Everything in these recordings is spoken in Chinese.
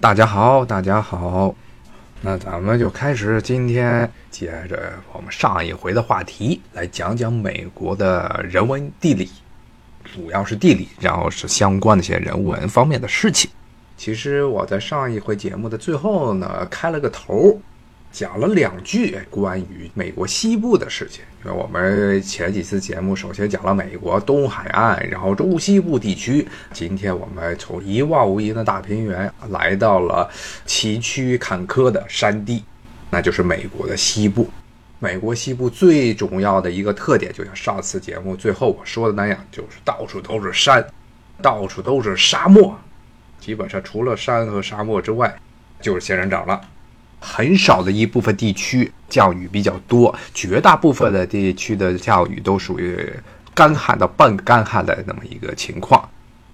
大家好，大家好，那咱们就开始今天接着我们上一回的话题来讲讲美国的人文地理，主要是地理，然后是相关的一些人文方面的事情。其实我在上一回节目的最后呢，开了个头。讲了两句关于美国西部的事情，因为我们前几次节目首先讲了美国东海岸，然后中西部地区。今天我们从一望无垠的大平原来到了崎岖坎坷的山地，那就是美国的西部。美国西部最重要的一个特点，就像上次节目最后我说的那样，就是到处都是山，到处都是沙漠，基本上除了山和沙漠之外，就是仙人掌了。很少的一部分地区降雨比较多，绝大部分的地区的降雨都属于干旱到半干旱的那么一个情况。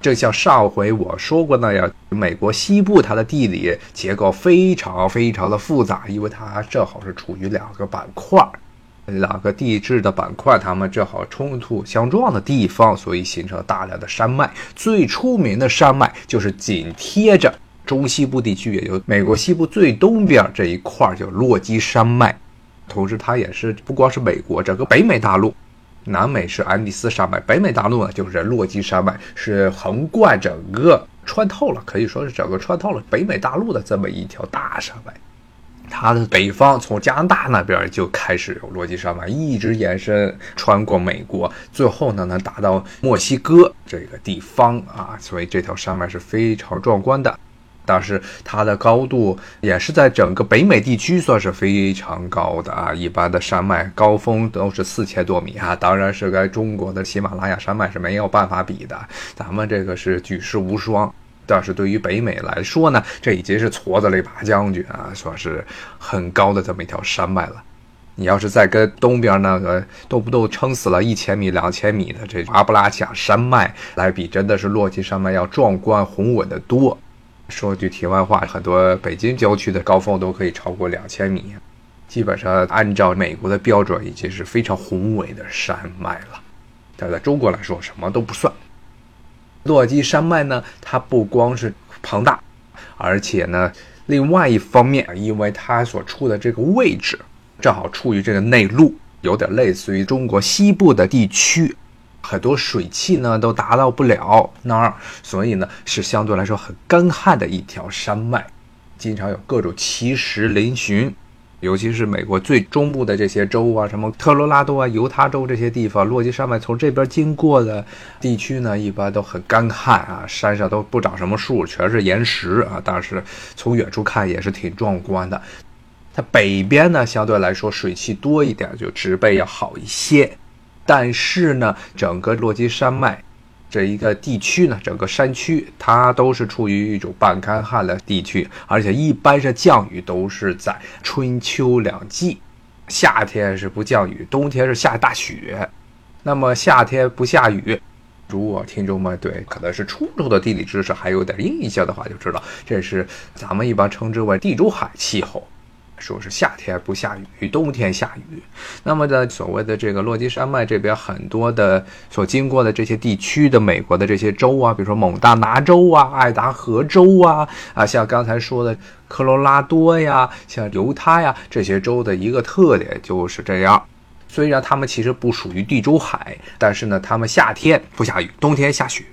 正像上回我说过那样，美国西部它的地理结构非常非常的复杂，因为它正好是处于两个板块，两个地质的板块，它们正好冲突相撞的地方，所以形成大量的山脉。最出名的山脉就是紧贴着。中西部地区，也就美国西部最东边这一块叫落基山脉，同时它也是不光是美国，整个北美大陆，南美是安第斯山脉，北美大陆呢就是落基山脉，是横贯整个穿透了，可以说是整个穿透了北美大陆的这么一条大山脉。它的北方从加拿大那边就开始有落基山脉，一直延伸穿过美国，最后呢能达到墨西哥这个地方啊，所以这条山脉是非常壮观的。但是它的高度也是在整个北美地区算是非常高的啊，一般的山脉高峰都是四千多米啊，当然是跟中国的喜马拉雅山脉是没有办法比的，咱们这个是举世无双。但是对于北美来说呢，这已经是矬子里拔将军啊，算是很高的这么一条山脉了。你要是再跟东边那个动不动撑死了一千米、两千米的这阿布拉恰山脉来比，真的是落基山脉要壮观宏伟的多。说句题外话，很多北京郊区的高峰都可以超过两千米，基本上按照美国的标准，已经是非常宏伟的山脉了。但在中国来说，什么都不算。落基山脉呢，它不光是庞大，而且呢，另外一方面，因为它所处的这个位置，正好处于这个内陆，有点类似于中国西部的地区。很多水汽呢都达到不了那儿，所以呢是相对来说很干旱的一条山脉，经常有各种奇石嶙峋，尤其是美国最中部的这些州啊，什么特罗拉多啊、犹他州这些地方，落基山脉从这边经过的地区呢，一般都很干旱啊，山上都不长什么树，全是岩石啊，但是从远处看也是挺壮观的。它北边呢相对来说水汽多一点，就植被要好一些。但是呢，整个落基山脉这一个地区呢，整个山区它都是处于一种半干旱的地区，而且一般是降雨都是在春秋两季，夏天是不降雨，冬天是下大雪。那么夏天不下雨，如果听众们对可能是初中的地理知识还有点印象的话，就知道这是咱们一般称之为地中海气候。说是夏天不下雨，冬天下雨。那么在所谓的这个落基山脉这边，很多的所经过的这些地区的美国的这些州啊，比如说蒙大拿州啊、爱达荷州啊，啊，像刚才说的科罗拉多呀、像犹他呀这些州的一个特点就是这样。虽然他们其实不属于地中海，但是呢，他们夏天不下雨，冬天下雪。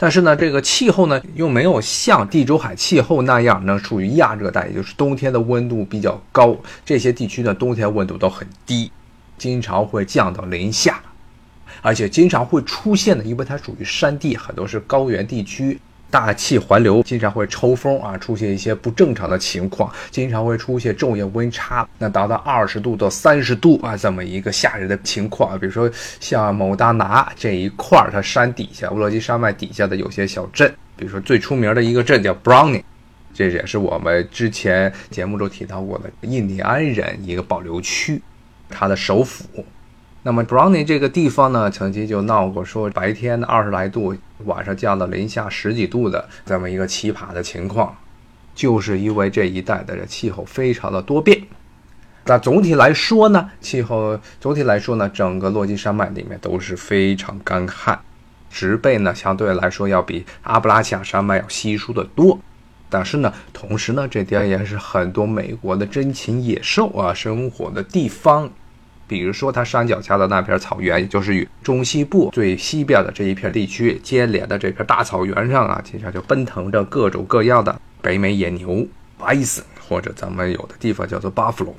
但是呢，这个气候呢又没有像地中海气候那样呢属于亚热带，也就是冬天的温度比较高。这些地区呢，冬天温度都很低，经常会降到零下，而且经常会出现的，因为它属于山地，很多是高原地区。大气环流经常会抽风啊，出现一些不正常的情况，经常会出现昼夜温差，那达到二十度到三十度啊，这么一个吓人的情况。比如说像某大拿这一块儿，它山底下，乌罗基山脉底下的有些小镇，比如说最出名的一个镇叫 Browning，这也是我们之前节目中提到过的印第安人一个保留区，它的首府。那么 Browning 这个地方呢，曾经就闹过说白天二十来度，晚上降到零下十几度的这么一个奇葩的情况，就是因为这一带的气候非常的多变。那总体来说呢，气候总体来说呢，整个落基山脉里面都是非常干旱，植被呢相对来说要比阿布拉恰山脉要稀疏的多。但是呢，同时呢，这地也是很多美国的珍禽野兽啊生活的地方。比如说，它山脚下的那片草原，也就是与中西部最西边的这一片地区接连的这片大草原上啊，经常就奔腾着各种各样的北美野牛 （bison） 或者咱们有的地方叫做 buffalo。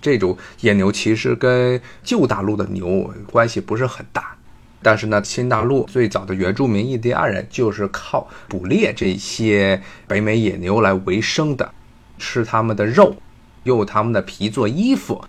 这种野牛其实跟旧大陆的牛关系不是很大。但是呢，新大陆最早的原住民印第安人就是靠捕猎这些北美野牛来为生的，吃他们的肉，用他们的皮做衣服，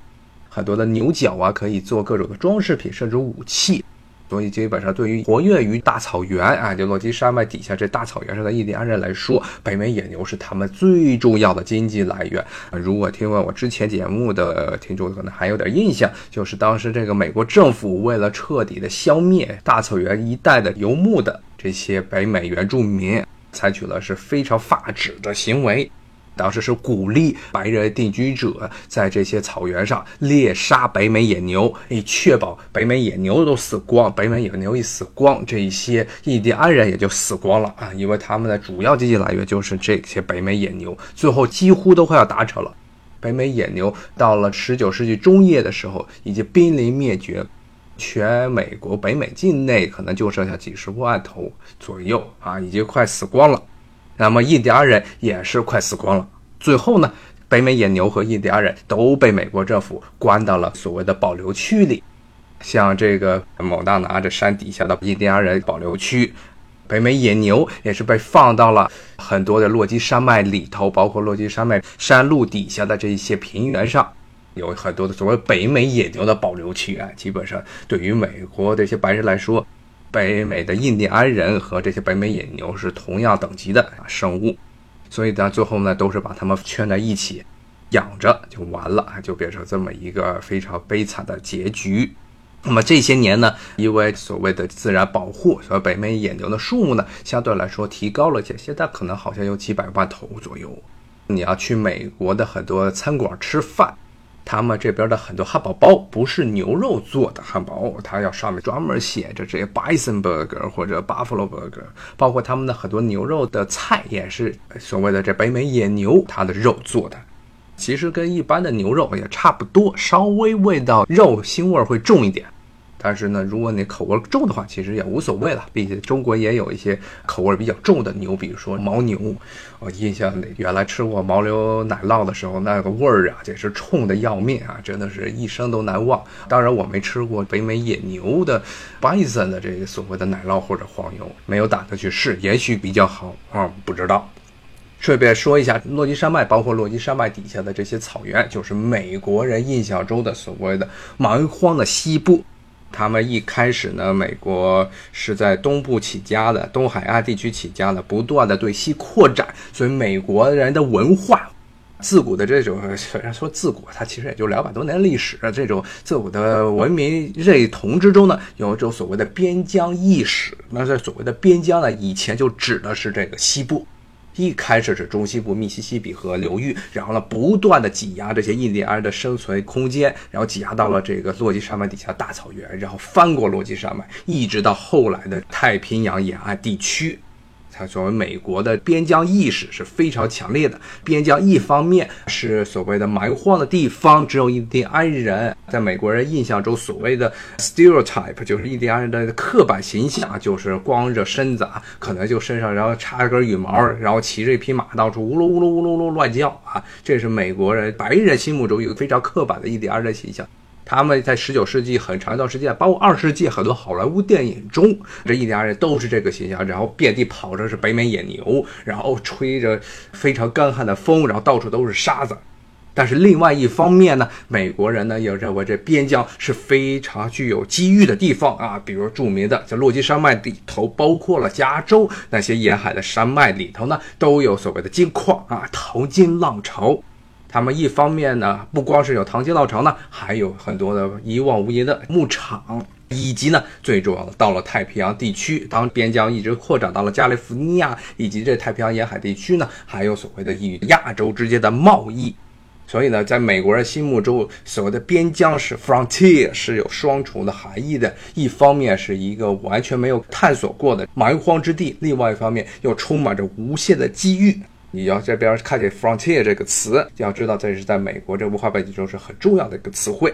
很多的牛角啊可以做各种的装饰品，甚至武器。所以基本上对于活跃于大草原啊，就落基山脉底下这大草原上的印第安人来说，北美野牛是他们最重要的经济来源。如果听完我之前节目的听众可能还有点印象，就是当时这个美国政府为了彻底的消灭大草原一带的游牧的这些北美原住民，采取了是非常发指的行为。当时是鼓励白人定居者在这些草原上猎杀北美野牛，以确保北美野牛都死光。北美野牛一死光，这一些印第安人也就死光了啊！因为他们的主要经济来源就是这些北美野牛，最后几乎都快要达成了。北美野牛到了十九世纪中叶的时候，已经濒临灭绝，全美国北美境内可能就剩下几十万头左右啊，已经快死光了。那么印第安人也是快死光了。最后呢，北美野牛和印第安人都被美国政府关到了所谓的保留区里。像这个蒙大拿这山底下的印第安人保留区，北美野牛也是被放到了很多的落基山脉里头，包括落基山脉山路底下的这一些平原上，有很多的所谓北美野牛的保留区啊。基本上对于美国这些白人来说，北美的印第安人和这些北美野牛是同样等级的生物，所以呢，最后呢都是把它们圈在一起养着就完了，就变成这么一个非常悲惨的结局。那么这些年呢，因为所谓的自然保护，所以北美野牛的数目呢相对来说提高了些，现在可能好像有几百万头左右。你要去美国的很多餐馆吃饭。他们这边的很多汉堡包不是牛肉做的汉堡，它要上面专门写着这些 bison burger 或者 buffalo burger，包括他们的很多牛肉的菜也是所谓的这北美野牛它的肉做的，其实跟一般的牛肉也差不多，稍微味道肉腥味会重一点。但是呢，如果你口味重的话，其实也无所谓了。毕竟中国也有一些口味比较重的牛，比如说牦牛。我印象里原来吃过牦牛奶酪的时候，那个味儿啊，简直冲的要命啊，真的是一生都难忘。当然，我没吃过北美野牛的 bison 的这个所谓的奶酪或者黄牛，没有打算去试，也许比较好啊，不知道。顺便说一下，落基山脉包括落基山脉底下的这些草原，就是美国人印象中的所谓的蛮荒的西部。他们一开始呢，美国是在东部起家的，东海岸地区起家的，不断的对西扩展，所以美国人的文化，自古的这种虽然说自古，它其实也就两百多年历史，这种自古的文明认同之中呢，有一种所谓的边疆意识。那这所谓的边疆呢，以前就指的是这个西部。一开始是中西部密西西比河流域，然后呢，不断的挤压这些印第安人的生存空间，然后挤压到了这个落基山脉底下大草原，然后翻过落基山脉，一直到后来的太平洋沿岸地区。他作为美国的边疆意识是非常强烈的。边疆一方面是所谓的蛮荒的地方，只有印第安人。在美国人印象中，所谓的 stereotype 就是印第安人的刻板形象，就是光着身子啊，可能就身上然后插一根羽毛，然后骑着一匹马到处呜噜呜噜呜噜噜乱叫啊。这是美国人白人心目中有非常刻板的印第安人形象。他们在十九世纪很长一段时间，包括二十世纪很多好莱坞电影中，这印第安人都是这个形象，然后遍地跑着是北美野牛，然后吹着非常干旱的风，然后到处都是沙子。但是另外一方面呢，美国人呢也认为这边疆是非常具有机遇的地方啊，比如著名的在落基山脉里头，包括了加州那些沿海的山脉里头呢，都有所谓的金矿啊，淘金浪潮。他们一方面呢，不光是有唐吉老巢呢，还有很多的一望无垠的牧场，以及呢，最重要的，到了太平洋地区，当边疆一直扩展到了加利福尼亚以及这太平洋沿海地区呢，还有所谓的与亚洲之间的贸易。所以呢，在美国人心目中，所谓的边疆是 frontier 是有双重的含义的，一方面是一个完全没有探索过的蛮荒之地，另外一方面又充满着无限的机遇。你要这边看见 frontier 这个词，要知道这是在美国这文化背景中是很重要的一个词汇。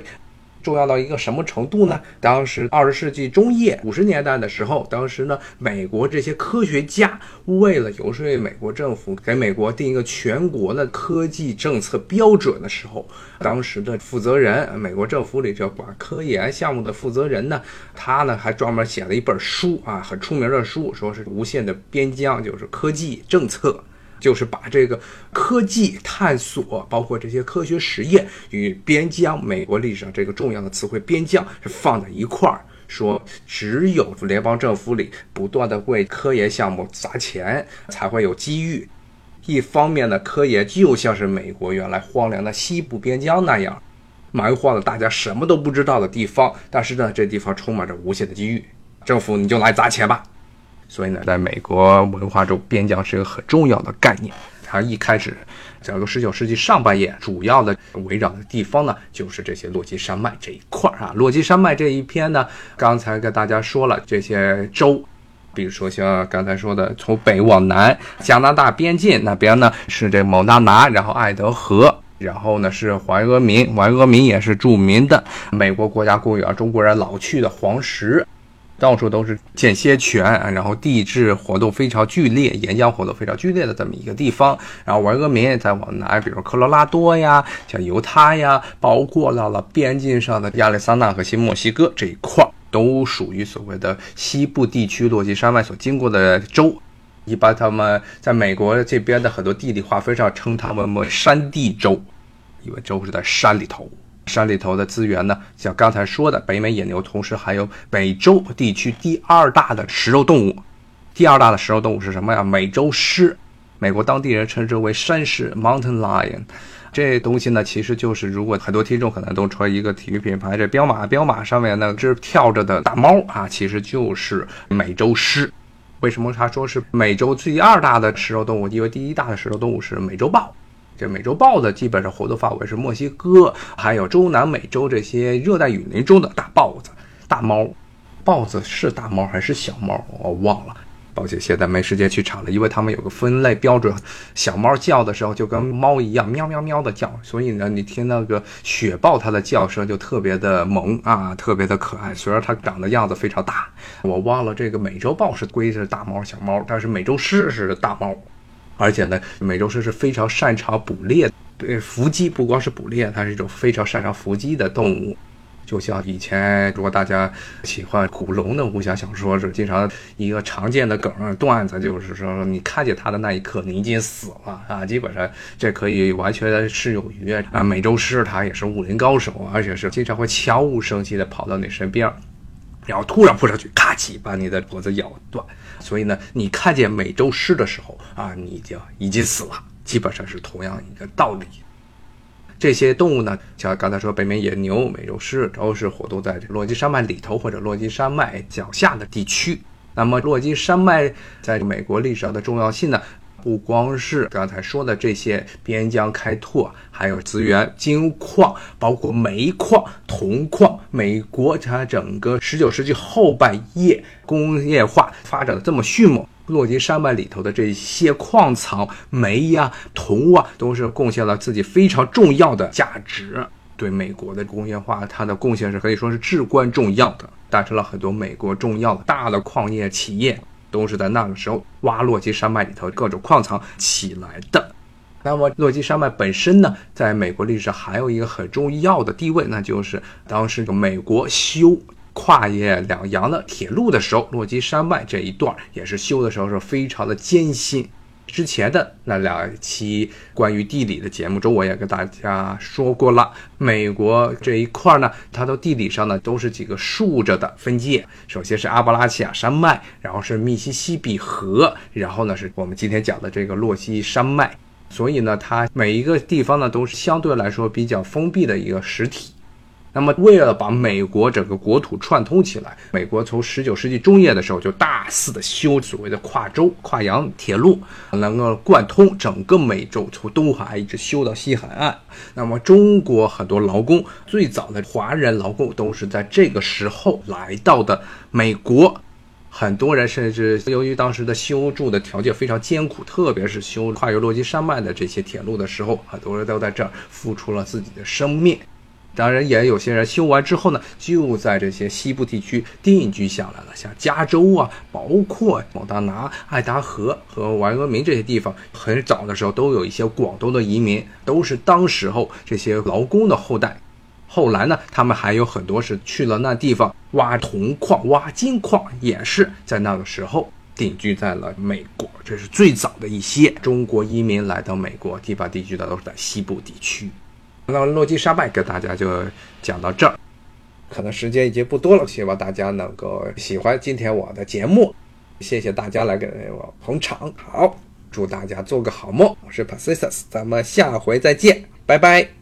重要到一个什么程度呢？当时二十世纪中叶五十年代的时候，当时呢，美国这些科学家为了游说美国政府给美国定一个全国的科技政策标准的时候，当时的负责人，美国政府里这管科研项目的负责人呢，他呢还专门写了一本书啊，很出名的书，说是无限的边疆，就是科技政策。就是把这个科技探索，包括这些科学实验与边疆，美国历史上这个重要的词汇“边疆”是放在一块儿，说只有联邦政府里不断的为科研项目砸钱，才会有机遇。一方面呢，科研就像是美国原来荒凉的西部边疆那样，蛮荒的大家什么都不知道的地方，但是呢，这地方充满着无限的机遇，政府你就来砸钱吧。所以呢，在美国文化中，边疆是一个很重要的概念。它一开始，整个十九世纪上半叶，主要的围绕的地方呢，就是这些落基山脉这一块儿啊。落基山脉这一片呢，刚才跟大家说了这些州，比如说像刚才说的，从北往南，加拿大边境那边呢是这蒙大拿，然后爱德河，然后呢是怀俄明，怀俄明也是著名的美国国家公园，中国人老去的黄石。到处都是间歇泉，然后地质活动非常剧烈，岩浆活动非常剧烈的这么一个地方。然后维俄明再往南，比如科罗拉多呀，像犹他呀，包括到了边境上的亚利桑那和新墨西哥这一块，都属于所谓的西部地区落基山脉所经过的州。一般他们在美国这边的很多地理划分上称它们为山地州，因为州是在山里头。山里头的资源呢，像刚才说的北美野牛，同时还有美洲地区第二大的食肉动物。第二大的食肉动物是什么呀？美洲狮，美国当地人称之为山狮 （Mountain Lion）。这东西呢，其实就是如果很多听众可能都穿一个体育品牌，这彪马，彪马上面那只跳着的大猫啊，其实就是美洲狮。为什么他说是美洲第二大的食肉动物？因为第一大的食肉动物是美洲豹。这美洲豹的基本上活动范围是墨西哥，还有中南美洲这些热带雨林中的大豹子、大猫。豹子是大猫还是小猫？我忘了，抱歉，现在没时间去查了。因为他们有个分类标准，小猫叫的时候就跟猫一样，喵喵喵的叫，所以呢，你听那个雪豹它的叫声就特别的萌啊，特别的可爱。虽然它长得样子非常大，我忘了这个美洲豹是归是大猫小猫，但是美洲狮是大猫。而且呢，美洲狮是非常擅长捕猎，对伏击不光是捕猎，它是一种非常擅长伏击的动物。就像以前，如果大家喜欢古龙的武侠小说，是经常一个常见的梗段子，就是说你看见它的那一刻，你已经死了啊！基本上这可以完全适用于啊，美洲狮它也是武林高手，而且是经常会悄无声息的跑到你身边。然后突然扑上去，咔叽把你的脖子咬断。所以呢，你看见美洲狮的时候啊，你就已经死了，基本上是同样一个道理。这些动物呢，像刚才说北美野牛、美洲狮，都是活动在落基山脉里头或者落基山脉脚下的地区。那么，落基山脉在美国历史上的重要性呢？不光是刚才说的这些边疆开拓，还有资源、金矿，包括煤矿、铜矿。美国它整个十九世纪后半叶工业化发展的这么迅猛，落基山脉里头的这些矿藏，煤呀、铜啊，都是贡献了自己非常重要的价值。对美国的工业化，它的贡献是可以说是至关重要的，诞生了很多美国重要的大的矿业企业。都是在那个时候挖洛基山脉里头各种矿藏起来的。那么，洛基山脉本身呢，在美国历史上还有一个很重要的地位，那就是当时美国修跨越两洋的铁路的时候，洛基山脉这一段也是修的时候是非常的艰辛。之前的那两期关于地理的节目中，我也跟大家说过了。美国这一块呢，它的地理上呢都是几个竖着的分界。首先是阿巴拉契亚山脉，然后是密西西比河，然后呢是我们今天讲的这个洛西山脉。所以呢，它每一个地方呢都是相对来说比较封闭的一个实体。那么，为了把美国整个国土串通起来，美国从十九世纪中叶的时候就大肆的修所谓的跨洲、跨洋铁路，能够贯通整个美洲，从东海岸一直修到西海岸。那么，中国很多劳工，最早的华人劳工都是在这个时候来到的美国。很多人甚至由于当时的修筑的条件非常艰苦，特别是修跨越落基山脉的这些铁路的时候，很多人都在这儿付出了自己的生命。当然，也有些人修完之后呢，就在这些西部地区定居下来了，像加州啊，包括蒙大拿、爱达荷和怀俄明这些地方，很早的时候都有一些广东的移民，都是当时候这些劳工的后代。后来呢，他们还有很多是去了那地方挖铜矿、挖金矿，也是在那个时候定居在了美国。这是最早的一些中国移民来到美国，地方定居的都是在西部地区。那洛基山脉跟大家就讲到这儿，可能时间已经不多了，希望大家能够喜欢今天我的节目，谢谢大家来给我捧场。好，祝大家做个好梦，我是 Pacific，咱们下回再见，拜拜。